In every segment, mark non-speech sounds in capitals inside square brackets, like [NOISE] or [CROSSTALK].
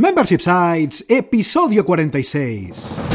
Membership Sites, episodio 46.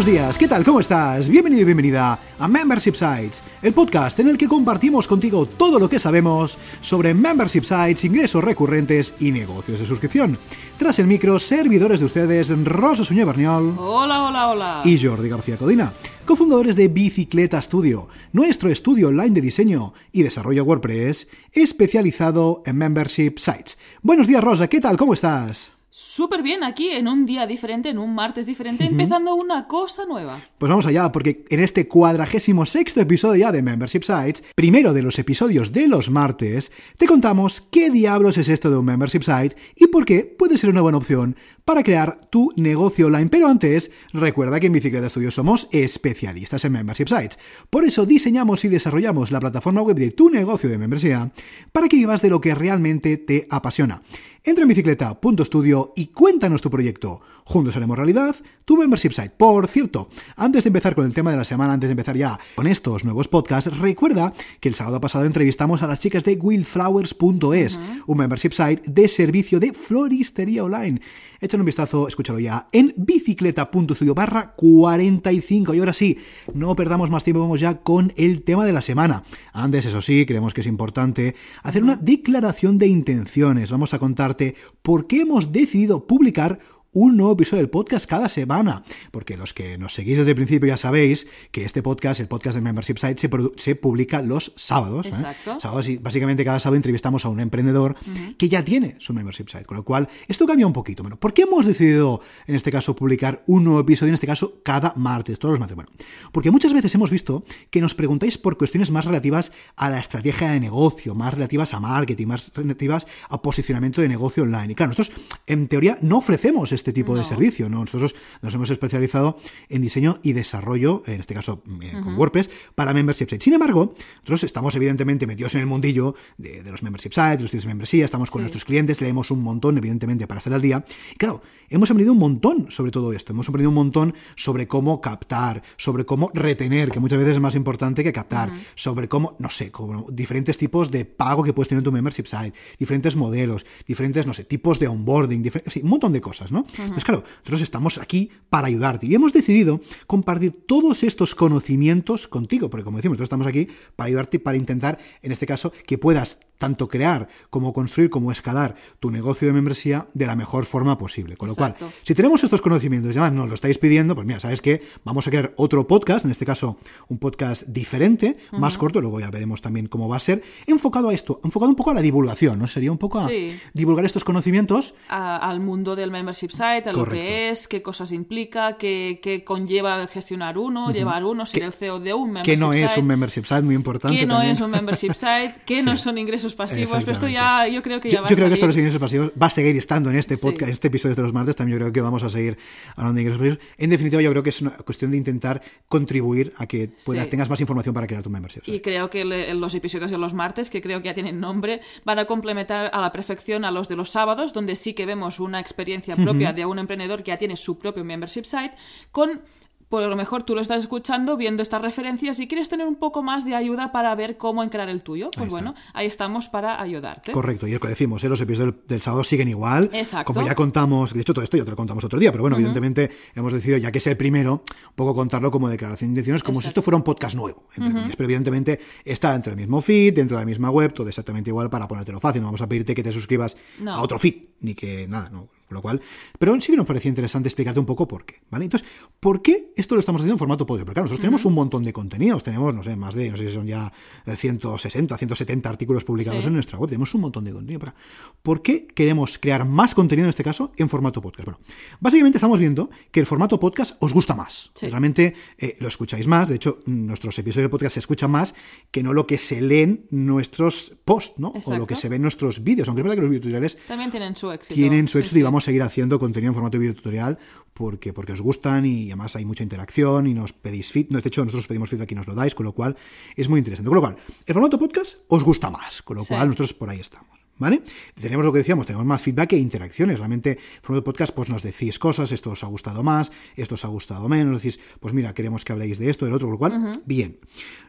Buenos días, ¿qué tal? ¿Cómo estás? Bienvenido y bienvenida a Membership Sites, el podcast en el que compartimos contigo todo lo que sabemos sobre Membership Sites, ingresos recurrentes y negocios de suscripción. Tras el micro, servidores de ustedes, Rosa Suñé Berniol. Hola, hola, hola. Y Jordi García Codina, cofundadores de Bicicleta Studio, nuestro estudio online de diseño y desarrollo WordPress especializado en Membership Sites. Buenos días, Rosa, ¿qué tal? ¿Cómo estás? Súper bien aquí, en un día diferente, en un martes diferente, empezando una cosa nueva. Pues vamos allá, porque en este cuadragésimo sexto episodio ya de Membership Sites, primero de los episodios de los martes, te contamos qué diablos es esto de un Membership Site y por qué puede ser una buena opción para crear tu negocio online. Pero antes, recuerda que en Bicicleta Studio somos especialistas en Membership Sites. Por eso diseñamos y desarrollamos la plataforma web de tu negocio de membresía para que vivas de lo que realmente te apasiona. Entra en bicicleta.studio y cuéntanos tu proyecto. Juntos haremos realidad tu membership site. Por cierto, antes de empezar con el tema de la semana, antes de empezar ya con estos nuevos podcasts, recuerda que el sábado pasado entrevistamos a las chicas de willflowers.es, un membership site de servicio de floristería online. Échale un vistazo, escúchalo ya en bicicleta.studio barra 45. Y ahora sí, no perdamos más tiempo, vamos ya con el tema de la semana. Antes, eso sí, creemos que es importante hacer una declaración de intenciones. Vamos a contarte por qué hemos decidido publicar un nuevo episodio del podcast cada semana, porque los que nos seguís desde el principio ya sabéis que este podcast, el podcast de Membership Site, se, se publica los sábados. ¿eh? Exacto. Sábados y básicamente cada sábado entrevistamos a un emprendedor que ya tiene su Membership Site, con lo cual esto cambia un poquito. Bueno, ¿por qué hemos decidido en este caso publicar un nuevo episodio, en este caso cada martes, todos los martes? Bueno, porque muchas veces hemos visto que nos preguntáis por cuestiones más relativas a la estrategia de negocio, más relativas a marketing, más relativas a posicionamiento de negocio online. Y claro, nosotros en teoría no ofrecemos este tipo de No. servicio. ¿no? Nosotros nos hemos especializado en diseño y desarrollo, en este caso eh, con WordPress, para membership sites. Sin embargo, nosotros estamos evidentemente metidos en el mundillo de, de los membership sites, de los sitios de membresía, estamos con Sí. nuestros clientes, leemos un montón, evidentemente, para hacer al día. Y claro, hemos aprendido un montón sobre todo esto. Hemos aprendido un montón sobre cómo captar, sobre cómo retener, que muchas veces es más importante que captar, sobre cómo, no sé, como diferentes tipos de pago que puedes tener en tu membership site, diferentes modelos, diferentes, no sé, tipos de onboarding, sí, un montón de cosas, ¿no? Entonces, claro, nosotros estamos aquí para ayudarte y hemos decidido compartir todos estos conocimientos contigo, porque como decimos, nosotros estamos aquí para ayudarte y para intentar, en este caso, que puedas tanto crear como construir como escalar tu negocio de membresía de la mejor forma posible. Con lo cual, si tenemos estos conocimientos y además nos lo estáis pidiendo, pues mira, ¿sabes qué? Vamos a crear otro podcast, en este caso un podcast diferente, más corto, luego ya veremos también cómo va a ser, enfocado a esto, enfocado un poco a la divulgación, ¿no? Sería un poco a Sí. divulgar estos conocimientos A- al mundo del membership site, a lo que es, qué cosas implica, qué, qué conlleva gestionar uno, llevar uno, ser Que- el CEO de un membership que no es site. un membership site, muy importante. que no también. es un membership site, que [LAUGHS] no son ingresos pasivos, pero esto ya yo creo que Yo, ya va yo a creo que esto de los ingresos pasivos va a seguir estando en este Sí. podcast, en este episodio de los martes. También yo creo que vamos a seguir hablando de ingresos pasivos. En definitiva, yo creo que es una cuestión de intentar contribuir a que puedas, Sí. tengas más información para crear tu membership. Y creo que le- los episodios de los martes, que creo que ya tienen nombre, van a complementar a la perfección a los de los sábados, donde sí que vemos una experiencia propia de un emprendedor que ya tiene su propio membership site, con por lo mejor tú lo estás escuchando, viendo estas referencias y quieres tener un poco más de ayuda para ver cómo encarar el tuyo. Pues bueno, ahí estamos para ayudarte. Correcto, y es lo que decimos, ¿eh? los episodios del, del sábado siguen igual. Exacto. Como ya contamos, de hecho todo esto ya te lo contamos otro día, pero bueno, evidentemente hemos decidido, ya que es el primero, un poco contarlo como declaración de intenciones, como si esto fuera un podcast nuevo, entre comillas. Pero evidentemente está dentro del mismo feed, dentro de la misma web, todo exactamente igual para ponértelo fácil. No vamos a pedirte que te suscribas No. a otro feed, ni que nada, ¿no? Con lo cual, pero sí que nos parecía interesante explicarte un poco por qué, ¿vale? Entonces, ¿por qué esto lo estamos haciendo en formato podcast? Porque claro, nosotros tenemos un montón de contenidos, tenemos, no sé, más de, no sé si son ya eh, 160, 170 artículos publicados Sí. en nuestra web, tenemos un montón de contenido. Para... ¿Por qué queremos crear más contenido en este caso en formato podcast? Bueno, básicamente estamos viendo que el formato podcast os gusta más. Sí. Realmente eh, lo escucháis más, de hecho, nuestros episodios de podcast se escuchan más que no lo que se leen nuestros posts, ¿no? O lo que se ven nuestros vídeos, aunque es verdad que los videotutoriales También tienen su éxito. tienen su éxito sí. y vamos a seguir haciendo contenido en formato de videotutorial porque, porque os gustan y además hay mucha interacción y nos pedís feed. No, de hecho, nosotros os pedimos feedback y nos lo dais, con lo cual es muy interesante. Con lo cual, el formato podcast os gusta más, con lo Sí. cual nosotros por ahí estamos. ¿Vale? Tenemos lo que decíamos, tenemos más feedback e interacciones. Realmente, en formato de podcast, pues nos decís cosas, esto os ha gustado más, esto os ha gustado menos, decís, pues mira, queremos que habléis de esto, del otro, con lo cual, bien.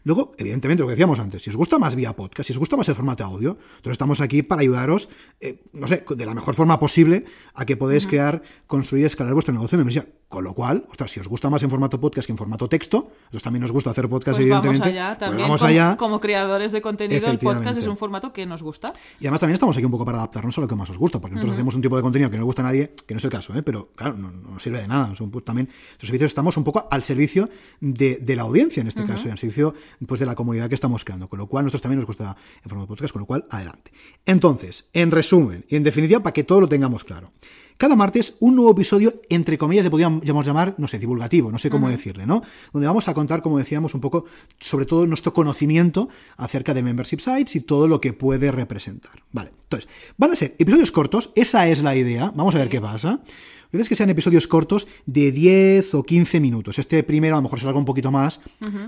Luego, evidentemente, lo que decíamos antes, si os gusta más vía podcast, si os gusta más el formato audio, entonces estamos aquí para ayudaros, eh, no sé, de la mejor forma posible a que podáis crear, construir y escalar vuestro negocio de membresía. Con lo cual, ostras, si os gusta más en formato podcast que en formato texto, entonces también nos gusta hacer podcast, Pues vamos evidentemente. allá, pues también vamos como, allá. como creadores de contenido, el podcast es un formato que nos gusta. Y además también estamos aquí un poco para adaptarnos a lo que más os gusta, porque nosotros hacemos un tipo de contenido que no le gusta a nadie, que no es el caso, ¿eh? pero claro, no, no sirve de nada. También nuestros servicios estamos un poco al servicio de, de la audiencia, en este caso, y al servicio pues, de la comunidad que estamos creando, con lo cual nosotros también nos gusta en forma de podcast, con lo cual adelante. Entonces, en resumen y en definitiva, para que todo lo tengamos claro. Cada martes un nuevo episodio, entre comillas, le podríamos llamar, no sé, divulgativo, no sé cómo decirle, ¿no? Donde vamos a contar, como decíamos, un poco sobre todo nuestro conocimiento acerca de membership sites y todo lo que puede representar. Vale, entonces, van a ser episodios cortos, esa es la idea, vamos a ver qué pasa. La idea es que sean episodios cortos de 10 o 15 minutos. Este primero a lo mejor se larga un poquito más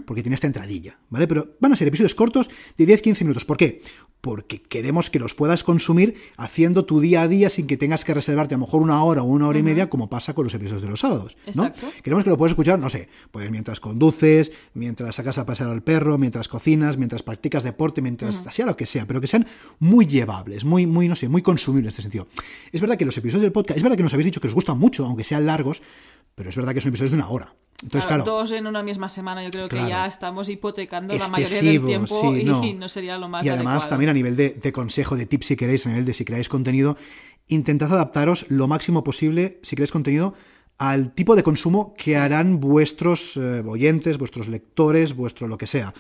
porque tiene esta entradilla, ¿vale? Pero van a ser episodios cortos de 10-15 minutos. ¿Por qué? Porque queremos que los puedas consumir haciendo tu día a día sin que tengas que reservarte a lo mejor una hora o una hora y media como pasa con los episodios de los sábados, ¿no? Exacto. Queremos que lo puedas escuchar, no sé, pues mientras conduces, mientras sacas a pasear al perro, mientras cocinas, mientras practicas deporte, mientras sea lo que sea, pero que sean muy llevables, muy, muy, no sé, muy consumibles en este sentido. Es verdad que los episodios del podcast, es verdad que nos habéis dicho que os gustan mucho, aunque sean largos, pero es verdad que son episodios de una hora. Entonces, Claro, claro, dos en una misma semana, yo creo que ya estamos hipotecando la mayoría del tiempo sí, y no. [LAUGHS] no. sería lo más Y además adecuado. también a nivel de, de consejo, de tips si queréis, a nivel de si creáis contenido, intentad adaptaros lo máximo posible, si creáis contenido, al tipo de consumo que harán vuestros eh, oyentes, vuestros lectores, vuestro lo que sea.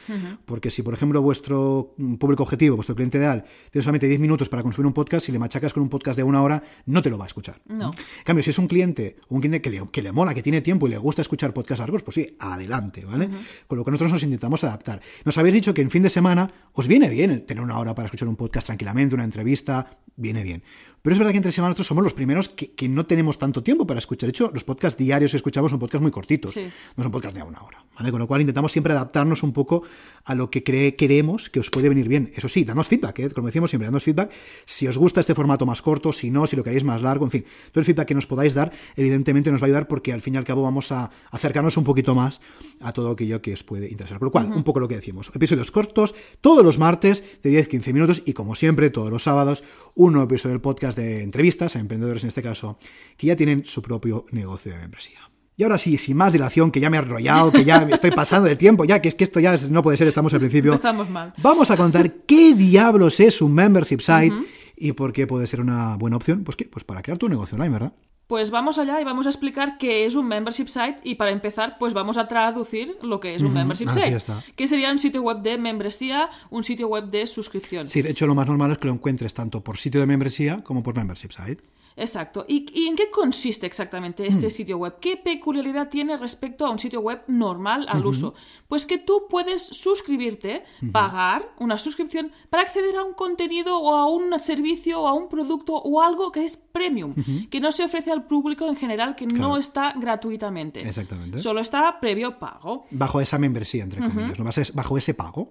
Porque si, por ejemplo, vuestro mm, público objetivo, vuestro cliente ideal, tiene solamente 10 minutos para consumir un podcast, si le machacas con un podcast de una hora, no te lo va a escuchar. No. En cambio, si es un cliente, un cliente que le, que le mola, que tiene tiempo y le gusta escuchar podcasts largos, pues sí, adelante, ¿vale? Con lo que nosotros nos intentamos adaptar. Nos habéis dicho que en fin de semana os viene bien tener una hora para escuchar un podcast tranquilamente, una entrevista, viene bien. Pero es verdad que entre semana nosotros somos los primeros que, que no tenemos tanto tiempo para escuchar. De hecho, los podcasts diarios que escuchamos son podcasts muy cortitos, Sí. no son podcasts de una hora, ¿vale? Con lo cual intentamos siempre adaptarnos un poco a lo que cree, queremos que os puede venir bien. Eso sí, danos feedback, ¿eh? como decíamos siempre, danos feedback si os gusta este formato más corto, si no, si lo queréis más largo, en fin. Todo el feedback que nos podáis dar, evidentemente nos va a ayudar porque al fin y al cabo vamos a acercarnos un poquito más a todo aquello que os puede interesar. Con lo cual, un poco lo que decimos. Episodios cortos, todos los martes de 10-15 minutos y como siempre, todos los sábados, un nuevo episodio del podcast de entrevistas a emprendedores en este caso, que ya tienen su propio negocio de membresía. Y ahora sí, sin más dilación, que ya me he enrollado, que ya me estoy pasando de tiempo, ya que es que esto ya es- no puede ser, estamos al principio. Empezamos mal. Vamos a contar qué diablos es un membership site y por qué puede ser una buena opción. Pues qué, pues para crear tu negocio online, ¿verdad? Pues vamos allá y vamos a explicar qué es un membership site y para empezar pues vamos a traducir lo que es un membership así site, está. que sería un sitio web de membresía, un sitio web de suscripción. Sí, de hecho lo más normal es que lo encuentres tanto por sitio de membresía como por membership site. Exacto. ¿Y, y en qué consiste exactamente Mm. este sitio web? ¿Qué peculiaridad tiene respecto a un sitio web normal al uso? Pues que tú puedes suscribirte, pagar una suscripción para acceder a un contenido o a un servicio o a un producto o algo que es premium, que no se ofrece al público en general, que Claro. no está gratuitamente. Exactamente. Solo está previo pago. Bajo esa membresía, entre comillas, ¿no? Bajo- bajo ese pago.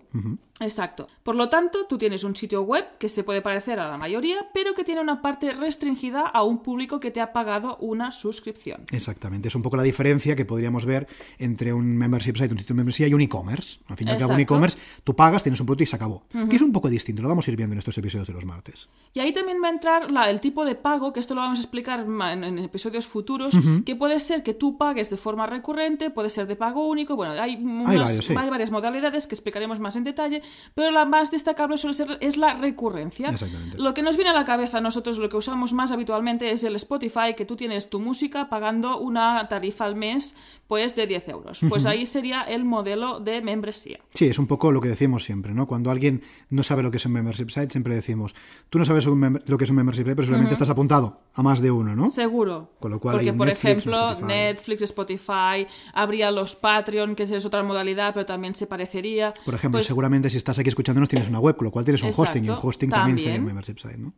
Exacto. Por lo tanto, tú tienes un sitio web que se puede parecer a la mayoría, pero que tiene una parte restringida a un público que te ha pagado una suscripción. Exactamente, es un poco la diferencia que podríamos ver entre un membership site, un sitio de membresía y un e-commerce. Al fin y al cabo, un e-commerce, tú pagas, tienes un producto y se acabó. Que es un poco distinto, lo vamos a ir viendo en estos episodios de los martes. Y ahí también va a entrar la- el tipo de pago, que esto lo vamos a explicar en, en episodios futuros, que puede ser que tú pagues de forma recurrente, puede ser de pago único, bueno, hay, unas- varios, sí. hay varias modalidades que explicaremos más en detalle, pero la más destacable suele ser es la recurrencia. Exactamente. Lo que nos viene a la cabeza a nosotros, lo que usamos más habitualmente es el Spotify, que tú tienes tu música pagando una tarifa al mes, pues de 10 euros. Pues ahí sería el modelo de membresía. Sí, es un poco lo que decimos siempre, ¿no? Cuando alguien no sabe lo que es un membership site, siempre decimos, tú no sabes lo que es un membership site, pero seguramente estás apuntado a más de uno, ¿no? Seguro. Con lo cual Porque, hay por Netflix, ejemplo, Spotify. Netflix, Spotify, habría los Patreon, que es otra modalidad, pero también se parecería. Por ejemplo, Pues, seguramente si estás aquí escuchándonos tienes una web, con lo cual tienes un hosting y un hosting también, sería un membership site, ¿no?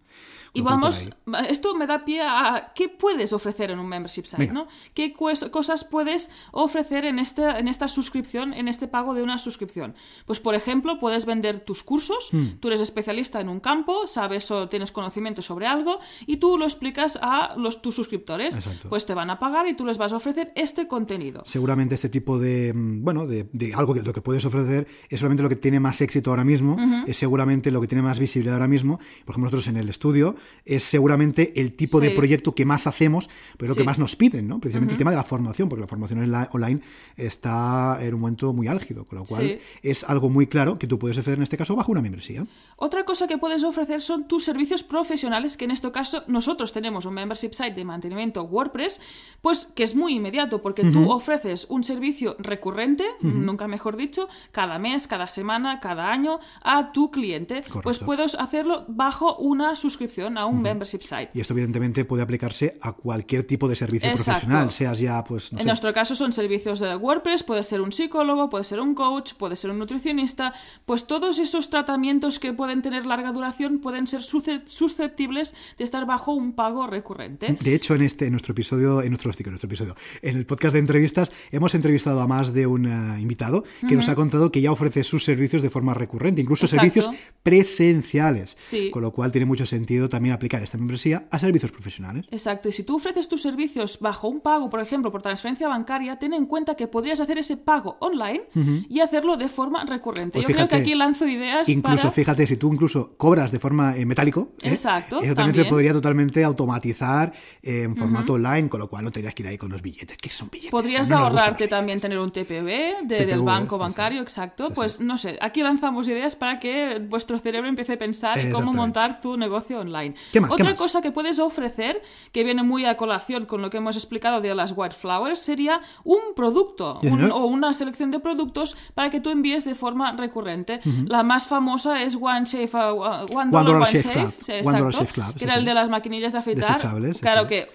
Y Con vamos, esto me da da pie a qué puedes ofrecer en un membership site. ¿no? ¿Qué cosas puedes ofrecer en, este, en esta suscripción, en este pago de una suscripción? Pues, por ejemplo, puedes vender tus cursos, Hmm. tú eres especialista en un campo, sabes o tienes conocimiento sobre algo y tú lo explicas a los, tus suscriptores. Exacto. Pues te van a pagar y tú les vas a ofrecer este contenido. Seguramente este tipo de, mm, bueno, de, de algo que lo que puedes ofrecer es solamente lo que tiene más éxito ahora mismo, es seguramente lo que tiene más visibilidad ahora mismo. Por ejemplo, nosotros en el estudio es seguramente el tipo de Sí. proyecto que más hacemos, pero lo que Sí. más nos piden, ¿no? Precisamente el tema de la formación, porque la formación online está en un momento muy álgido, con lo cual Sí. es algo muy claro que tú puedes hacer en este caso bajo una membresía. Otra cosa que puedes ofrecer son tus servicios profesionales, que en este caso nosotros tenemos un membership site de mantenimiento WordPress, pues que es muy inmediato, porque tú ofreces un servicio recurrente, nunca mejor dicho, cada mes, cada semana, cada año, a tu cliente. Pues puedes hacerlo bajo una suscripción a un membership site. Y esto evidentemente puede aplicarse a cualquier tipo de servicio Exacto. profesional, seas ya, pues, no en sé, nuestro caso son servicios de WordPress, puede ser un psicólogo, puede ser un coach, puede ser un nutricionista, pues todos esos tratamientos que pueden tener larga duración pueden ser susce- susceptibles de estar bajo un pago recurrente. De hecho, en este, en nuestro episodio, en nuestro, en nuestro episodio, en el podcast de entrevistas, hemos entrevistado a más de un eh, invitado que nos ha contado que ya ofrece sus servicios de forma recurrente, incluso Exacto. servicios presenciales. Sí. Con lo cual tiene mucho sentido también aplicar esta membresía a servicios profesionales. Exacto, y si tú ofreces tus servicios bajo un pago, por ejemplo, por transferencia bancaria, ten en cuenta que podrías hacer ese pago online y hacerlo de forma recurrente. Pues Yo creo que fíjate, aquí lanzo ideas Incluso, para... fíjate, si tú incluso cobras de forma eh, metálico, ¿eh? Exacto, eso también, se también. podría totalmente automatizar eh, en formato online, con lo cual no tendrías que ir ahí con los billetes, que son billetes. Podrías no ahorrarte también tener un TPV de- TPV, del banco bancario, exacto. Pues no sé, aquí lanzamos ideas para que vuestro cerebro empiece a pensar en cómo montar tu negocio online. ¿Qué más? ¿Qué Otra más? cosa que puedes ofrecer, que viene muy a colación con lo que hemos explicado de las White Flowers, sería un producto Sí, un- o una selección de productos para que tú envíes de forma recurrente. La más famosa es One Shave, uh, One, Dollar Dollar One Shave Shave, Club. sí, One Dollar Shave Club, que sí, era el de las maquinillas de afeitar. Claro que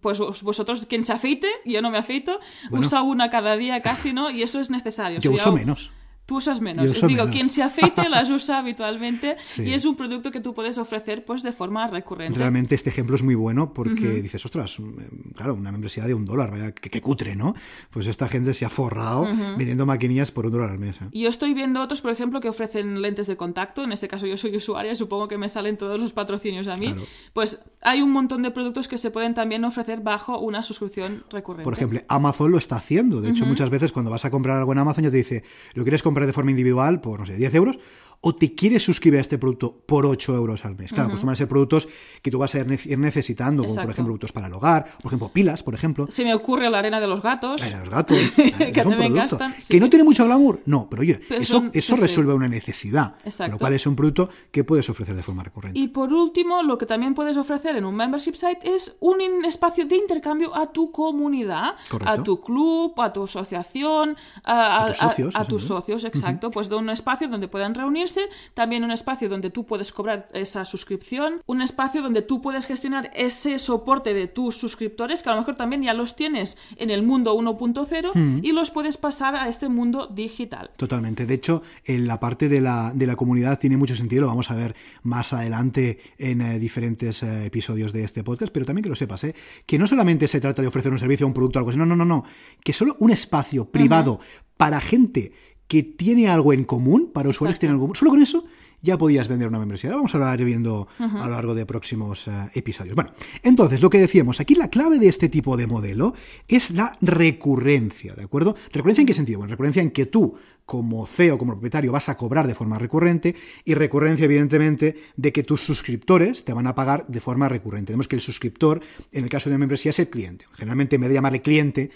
pues vos- vosotros, quien se afeite, yo no me afeito, Bueno. usa una cada día casi, ¿no? Y eso es necesario. Yo O sea, uso menos. Tú usas menos. Uso Digo, menos. quien se afeite [LAUGHS] las usa habitualmente Sí. y es un producto que tú puedes ofrecer pues de forma recurrente. Realmente este ejemplo es muy bueno porque dices, ostras, mm, claro, una membresía de un dólar, vaya, que, que cutre, ¿no? Pues esta gente se ha forrado vendiendo maquinillas por un dólar al mes. ¿eh? Y yo estoy viendo otros, por ejemplo, que ofrecen lentes de contacto. En este caso yo soy usuaria, supongo que me salen todos los patrocinios a mí. Claro. Pues hay un montón de productos que se pueden también ofrecer bajo una suscripción recurrente. Por ejemplo, Amazon lo está haciendo. De hecho, muchas veces cuando vas a comprar algo en Amazon ya te dice, ¿lo quieres comprar de forma individual por, no sé, 10 euros? ¿O te quieres suscribir a este producto por 8 euros al mes? Claro, acostumbran a ser productos que tú vas a ir ne- ir necesitando, como por ejemplo productos para el hogar, por ejemplo pilas, por ejemplo. Se me ocurre la arena de los gatos. Para los gatos. [LAUGHS] Que es un también producto. gastan, sí. Que no tiene mucho glamour. No, pero oye, Pero eso, son- eso sí, sí. resuelve una necesidad. Con Exacto. lo cual es un producto que puedes ofrecer de forma recurrente. Y por último, lo que también puedes ofrecer en un membership site es un espacio de intercambio a tu comunidad, Correcto. a tu club, a tu asociación, a, A tus socios, a tus socios, exacto. Pues de un espacio donde puedan reunirse, también un espacio donde tú puedes cobrar esa suscripción, un espacio donde tú puedes gestionar ese soporte de tus suscriptores, que a lo mejor también ya los tienes en el mundo 1.0 y los puedes pasar a este mundo digital. Totalmente. De hecho, en la parte de la, de la comunidad tiene mucho sentido, lo vamos a ver más adelante en eh, diferentes eh, episodios de este podcast, pero también que lo sepas, ¿eh? que no solamente se trata de ofrecer un servicio, un producto, algo así, no, no, no, no, que solo un espacio privado para gente que tiene algo en común, para usuarios que tienen algo en común, solo con eso ya podías vender una membresía. Vamos a hablar viendo a lo largo de próximos eh, episodios. Bueno, entonces, lo que decíamos, aquí la clave de este tipo de modelo es la recurrencia, ¿de acuerdo? ¿Recurrencia en qué sentido? Bueno, recurrencia en que tú, como CEO, como propietario, vas a cobrar de forma recurrente y recurrencia, evidentemente, de que tus suscriptores te van a pagar de forma recurrente. Vemos que el suscriptor, en el caso de una membresía, es el cliente. Generalmente, en vez de llamarle cliente,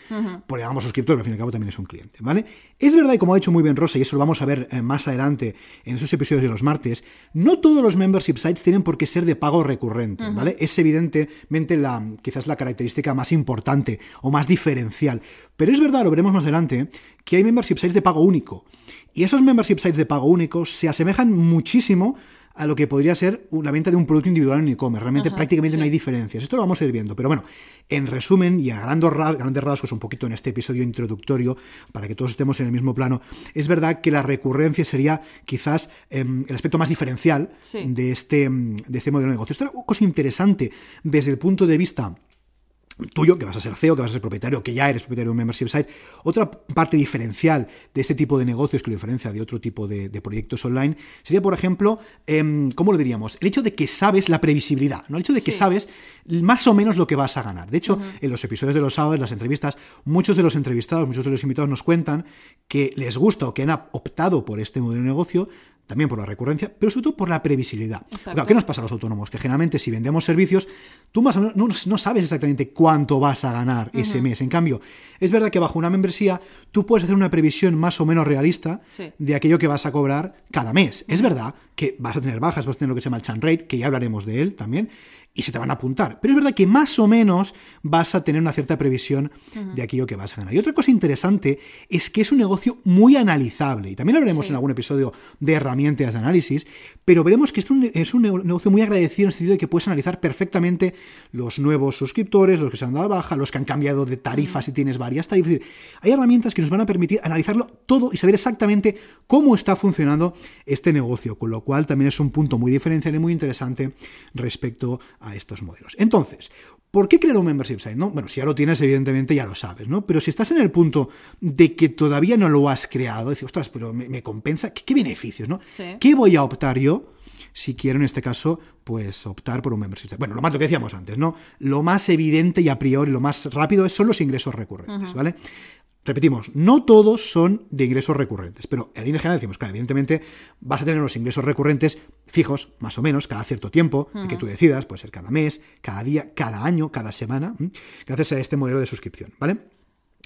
pues le llamamos suscriptor, pero al fin y al cabo también es un cliente, ¿vale? Es verdad, y como ha dicho muy bien Rosa, y eso lo vamos a ver eh, más adelante en esos episodios de los martes, no todos los membership sites tienen por qué ser de pago recurrente, ¿vale? Es evidentemente la, quizás la característica más importante o más diferencial. Pero es verdad, lo veremos más adelante, que hay membership sites de pago único. Y esos membership sites de pago único se asemejan muchísimo a lo que podría ser la venta de un producto individual en e-commerce. Realmente Ajá, prácticamente no hay diferencias. Esto lo vamos a ir viendo. Pero bueno, en resumen y a grandes ras- grandes rasgos, un poquito en este episodio introductorio, para que todos estemos en el mismo plano, es verdad que la recurrencia sería quizás em, el aspecto más diferencial Sí. de, este, em, de este modelo de negocio. Esto es una cosa interesante desde el punto de vista tuyo, que vas a ser CEO, que vas a ser propietario, que ya eres propietario de un membership site. Otra parte diferencial de este tipo de negocios que lo diferencia de otro tipo de, de proyectos online sería, por ejemplo, em, ¿cómo lo diríamos? El hecho de que sabes la previsibilidad, ¿no? El hecho de que Sí. sabes más o menos lo que vas a ganar. De hecho, en los episodios de los sábados, las entrevistas, muchos de los entrevistados, muchos de los invitados nos cuentan que les gusta o que han optado por este modelo de negocio también por la recurrencia, pero sobre todo por la previsibilidad. Claro, ¿Qué nos pasa a los autónomos? Que generalmente si vendemos servicios, tú más o menos no, no sabes exactamente cuánto vas a ganar ese mes. En cambio, es verdad que bajo una membresía tú puedes hacer una previsión más o menos realista Sí. de aquello que vas a cobrar cada mes. Es verdad que vas a tener bajas, vas a tener lo que se llama el churn rate, que ya hablaremos de él también, y se te van a apuntar. Pero es verdad que más o menos vas a tener una cierta previsión de aquello que vas a ganar. Y otra cosa interesante es que es un negocio muy analizable. Y también hablaremos Sí. en algún episodio de herramientas de análisis, pero veremos que es un, es un negocio muy agradecido en el sentido de que puedes analizar perfectamente los nuevos suscriptores, los que se han dado de baja, los que han cambiado de tarifa si tienes varias tarifas. Es decir, hay herramientas que nos van a permitir analizarlo todo y saber exactamente cómo está funcionando este negocio, con lo cual también es un punto muy diferencial y muy interesante respecto a estos modelos. Entonces, ¿Por qué crear un membership site? ¿no? Bueno, si ya lo tienes, evidentemente ya lo sabes, ¿no? Pero si estás en el punto de que todavía no lo has creado, decir, ostras, pero me, me compensa, ¿Qué, ¿qué, beneficios, no? Sí. ¿Qué voy a optar yo? Si quiero en este caso, pues optar por un membership site. Bueno, lo más lo que decíamos antes, ¿no? Lo más evidente y a priori, lo más rápido son los ingresos recurrentes, ¿vale? Repetimos, no todos son de ingresos recurrentes, pero en línea general decimos, claro, evidentemente vas a tener los ingresos recurrentes fijos, más o menos, cada cierto tiempo, el que tú decidas, puede ser cada mes, cada día, cada año, cada semana, gracias a este modelo de suscripción, ¿vale?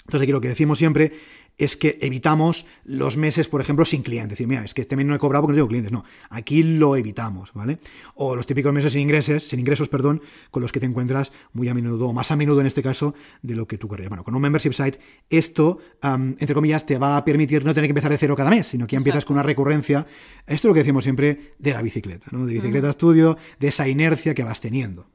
Entonces aquí lo que decimos siempre es que evitamos los meses, por ejemplo, sin clientes. Decir, mira, es que este mes no he cobrado porque no tengo clientes. No, aquí lo evitamos, ¿vale? O los típicos meses sin ingresos, sin ingresos, perdón, con los que te encuentras muy a menudo, o más a menudo en este caso, de lo que tú querrías. Bueno, con un membership site, esto, um, entre comillas, te va a permitir no tener que empezar de cero cada mes, sino que ya empiezas Exacto. con una recurrencia. Esto es lo que decimos siempre de la bicicleta, ¿no? De bicicleta estudio, de esa inercia que vas teniendo.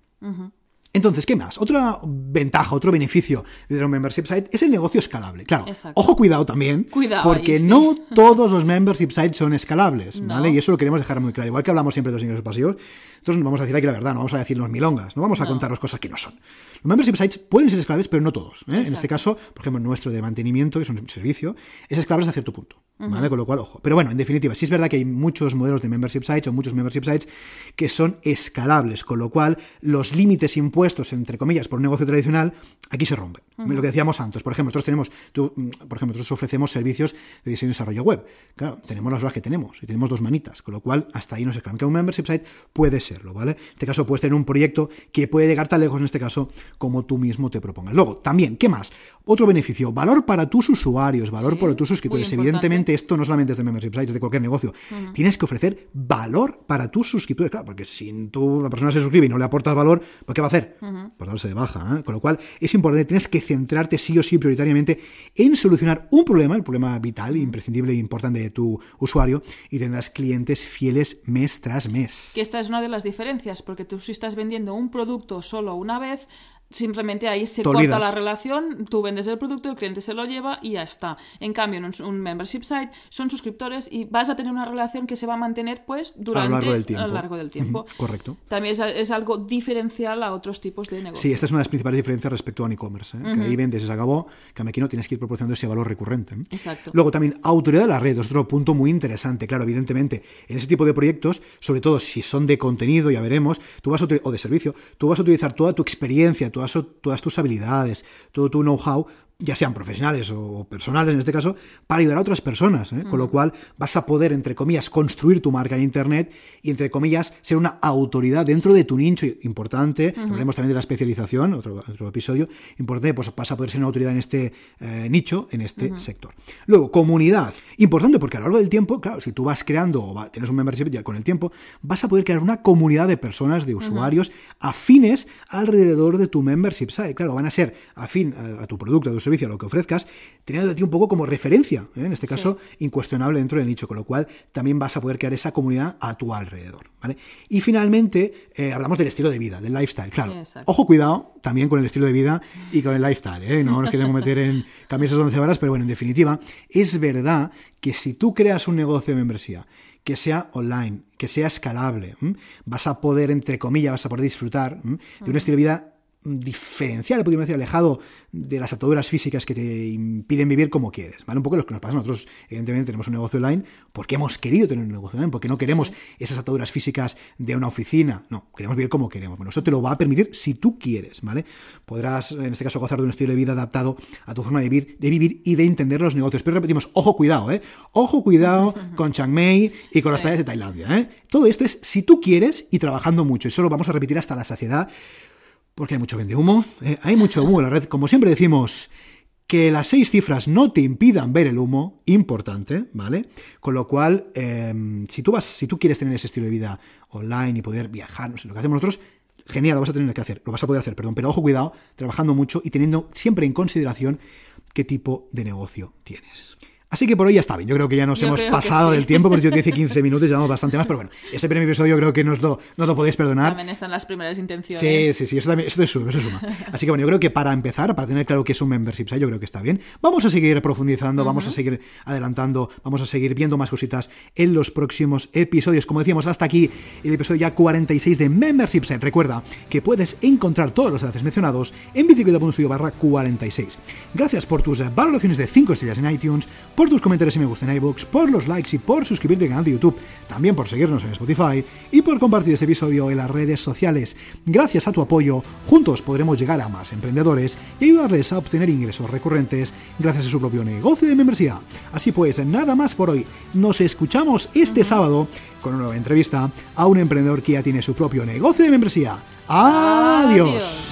Entonces, ¿qué más? Otra ventaja, otro beneficio de un membership site es el negocio escalable. Claro, Exacto. ojo, cuidado también, Cuidado porque ahí, sí. no todos los membership sites son escalables, No. ¿vale? Y eso lo queremos dejar muy claro. Igual que hablamos siempre de los ingresos pasivos, nosotros nos vamos a decir aquí la verdad, no vamos a decirnos milongas, no vamos a No. contaros cosas que no son. Los membership sites pueden ser escalables, pero no todos. ¿eh? En este caso, por ejemplo, nuestro de mantenimiento, que es un servicio, es escalable hasta cierto punto, ¿vale? Con lo cual, ojo. Pero bueno, en definitiva, sí es verdad que hay muchos modelos de membership sites o muchos membership sites que son escalables, con lo cual los límites impuestos, entre comillas, por un negocio tradicional, aquí se rompen. Lo que decíamos antes, por ejemplo, nosotros tenemos, tú, por ejemplo, nosotros ofrecemos servicios de diseño y desarrollo web. Claro, tenemos las horas que tenemos y tenemos dos manitas, con lo cual hasta ahí no se escalan. Que un membership site puede serlo, ¿vale? En este caso puedes tener un proyecto que puede llegar tan lejos, en este caso, como tú mismo te propongas. Luego, también, ¿qué más? Otro beneficio, valor para tus usuarios, valor Sí, para tus suscriptores. Evidentemente, esto no solamente es de membership sites, es de cualquier negocio. Tienes que ofrecer valor para tus suscriptores, claro, porque si tú, la persona se suscribe y no le aportas valor, ¿pues qué va a hacer? Pues darse de baja. ¿eh? Con lo cual, es importante, tienes que centrarte sí o sí prioritariamente en solucionar un problema, el problema vital, imprescindible e importante de tu usuario, y tendrás clientes fieles mes tras mes. Que esta es una de las diferencias, porque tú si estás vendiendo un producto solo una vez, simplemente ahí se corta la relación, tú vendes el producto, el cliente se lo lleva y ya está. En cambio, en un, un membership site son suscriptores y vas a tener una relación que se va a mantener pues durante largo del tiempo. a lo largo del tiempo. Correcto. También es, es algo diferencial a otros tipos de negocios. Sí, esta es una de las principales diferencias respecto a un e-commerce. ¿eh? Que ahí vendes se acabó, que aquí no tienes que ir proporcionando ese valor recurrente. ¿eh? Exacto. Luego también, autoridad de la red, otro punto muy interesante. Claro, evidentemente, en ese tipo de proyectos, sobre todo si son de contenido, ya veremos, tú vas a o de servicio, tú vas a utilizar toda tu experiencia, todas, tus habilidades, todo tu know-how ya sean profesionales o personales en este caso, para ayudar a otras personas. ¿eh? Con lo cual vas a poder, entre comillas, construir tu marca en Internet y, entre comillas, ser una autoridad dentro de tu nicho importante. Hablaremos también de la especialización, otro, otro episodio importante, pues vas a poder ser una autoridad en este eh, nicho, en este sector. Luego, comunidad. Importante porque a lo largo del tiempo, claro, si tú vas creando o va- tienes un membership ya con el tiempo, vas a poder crear una comunidad de personas, de usuarios afines alrededor de tu membership site. Claro, van a ser afín a, a tu producto, a tu servicio, a lo que ofrezcas, teniendo de ti un poco como referencia, ¿eh? en este caso, incuestionable dentro del nicho, con lo cual también vas a poder crear esa comunidad a tu alrededor. ¿vale? Y finalmente, eh, hablamos del estilo de vida, del lifestyle. Claro, ojo, cuidado también con el estilo de vida y con el lifestyle. ¿eh? No nos queremos meter en camisas 11 horas, pero bueno, en definitiva, es verdad que si tú creas un negocio de membresía que sea online, que sea escalable, vas a poder, entre comillas, vas a poder disfrutar de un estilo de vida diferencial, podríamos decir, alejado de las ataduras físicas que te impiden vivir como quieres, ¿vale? Un poco lo que nos pasa. Nosotros, evidentemente, tenemos un negocio online porque hemos querido tener un negocio online, porque no queremos esas ataduras físicas de una oficina, no, queremos vivir como queremos. Bueno, eso te lo va a permitir si tú quieres, ¿vale? Podrás, en este caso, gozar de un estilo de vida adaptado a tu forma de vivir, de vivir y de entender los negocios. Pero repetimos, ojo, cuidado, ¿eh? Ojo, cuidado [LAUGHS] con Chiang Mai y con las playas de Tailandia, ¿eh? Todo esto es si tú quieres y trabajando mucho. Y eso lo vamos a repetir hasta la saciedad porque hay mucho vende humo, eh, hay mucho humo en la red. Como siempre decimos, que las seis cifras no te impidan ver el humo, importante, ¿vale? Con lo cual, em, si tú vas, si tú quieres tener ese estilo de vida online y poder viajar, no sé, lo que hacemos nosotros, genial, lo vas a tener que hacer, lo vas a poder hacer, perdón, pero ojo, cuidado, trabajando mucho y teniendo siempre en consideración qué tipo de negocio tienes. Así que por hoy ya está bien. Yo creo que ya nos hemos pasado del tiempo, porque yo te dije 15 minutos, llevamos bastante más, pero bueno, este primer episodio creo que nos lo, no lo podéis perdonar. También están las primeras intenciones. Sí, sí, sí, eso también, eso suma, eso suma. [LAUGHS] Así que bueno, yo creo que para empezar, para tener claro que es un membership yo creo que está bien. Vamos a seguir profundizando, vamos a seguir adelantando, vamos a seguir viendo más cositas en los próximos episodios. Como decíamos, hasta aquí el episodio ya 46 de Membership Site. Recuerda que puedes encontrar todos los enlaces mencionados en bicicleta.studio barra 46. Gracias por tus valoraciones de 5 estrellas en iTunes, por tus comentarios y me gusta en iBooks, por los likes y por suscribirte al canal de YouTube, también por seguirnos en Spotify y por compartir este episodio en las redes sociales. Gracias a tu apoyo, juntos podremos llegar a más emprendedores y ayudarles a obtener ingresos recurrentes gracias a su propio negocio de membresía. Así pues, nada más por hoy. Nos escuchamos este sábado con una nueva entrevista a un emprendedor que ya tiene su propio negocio de membresía. Adiós.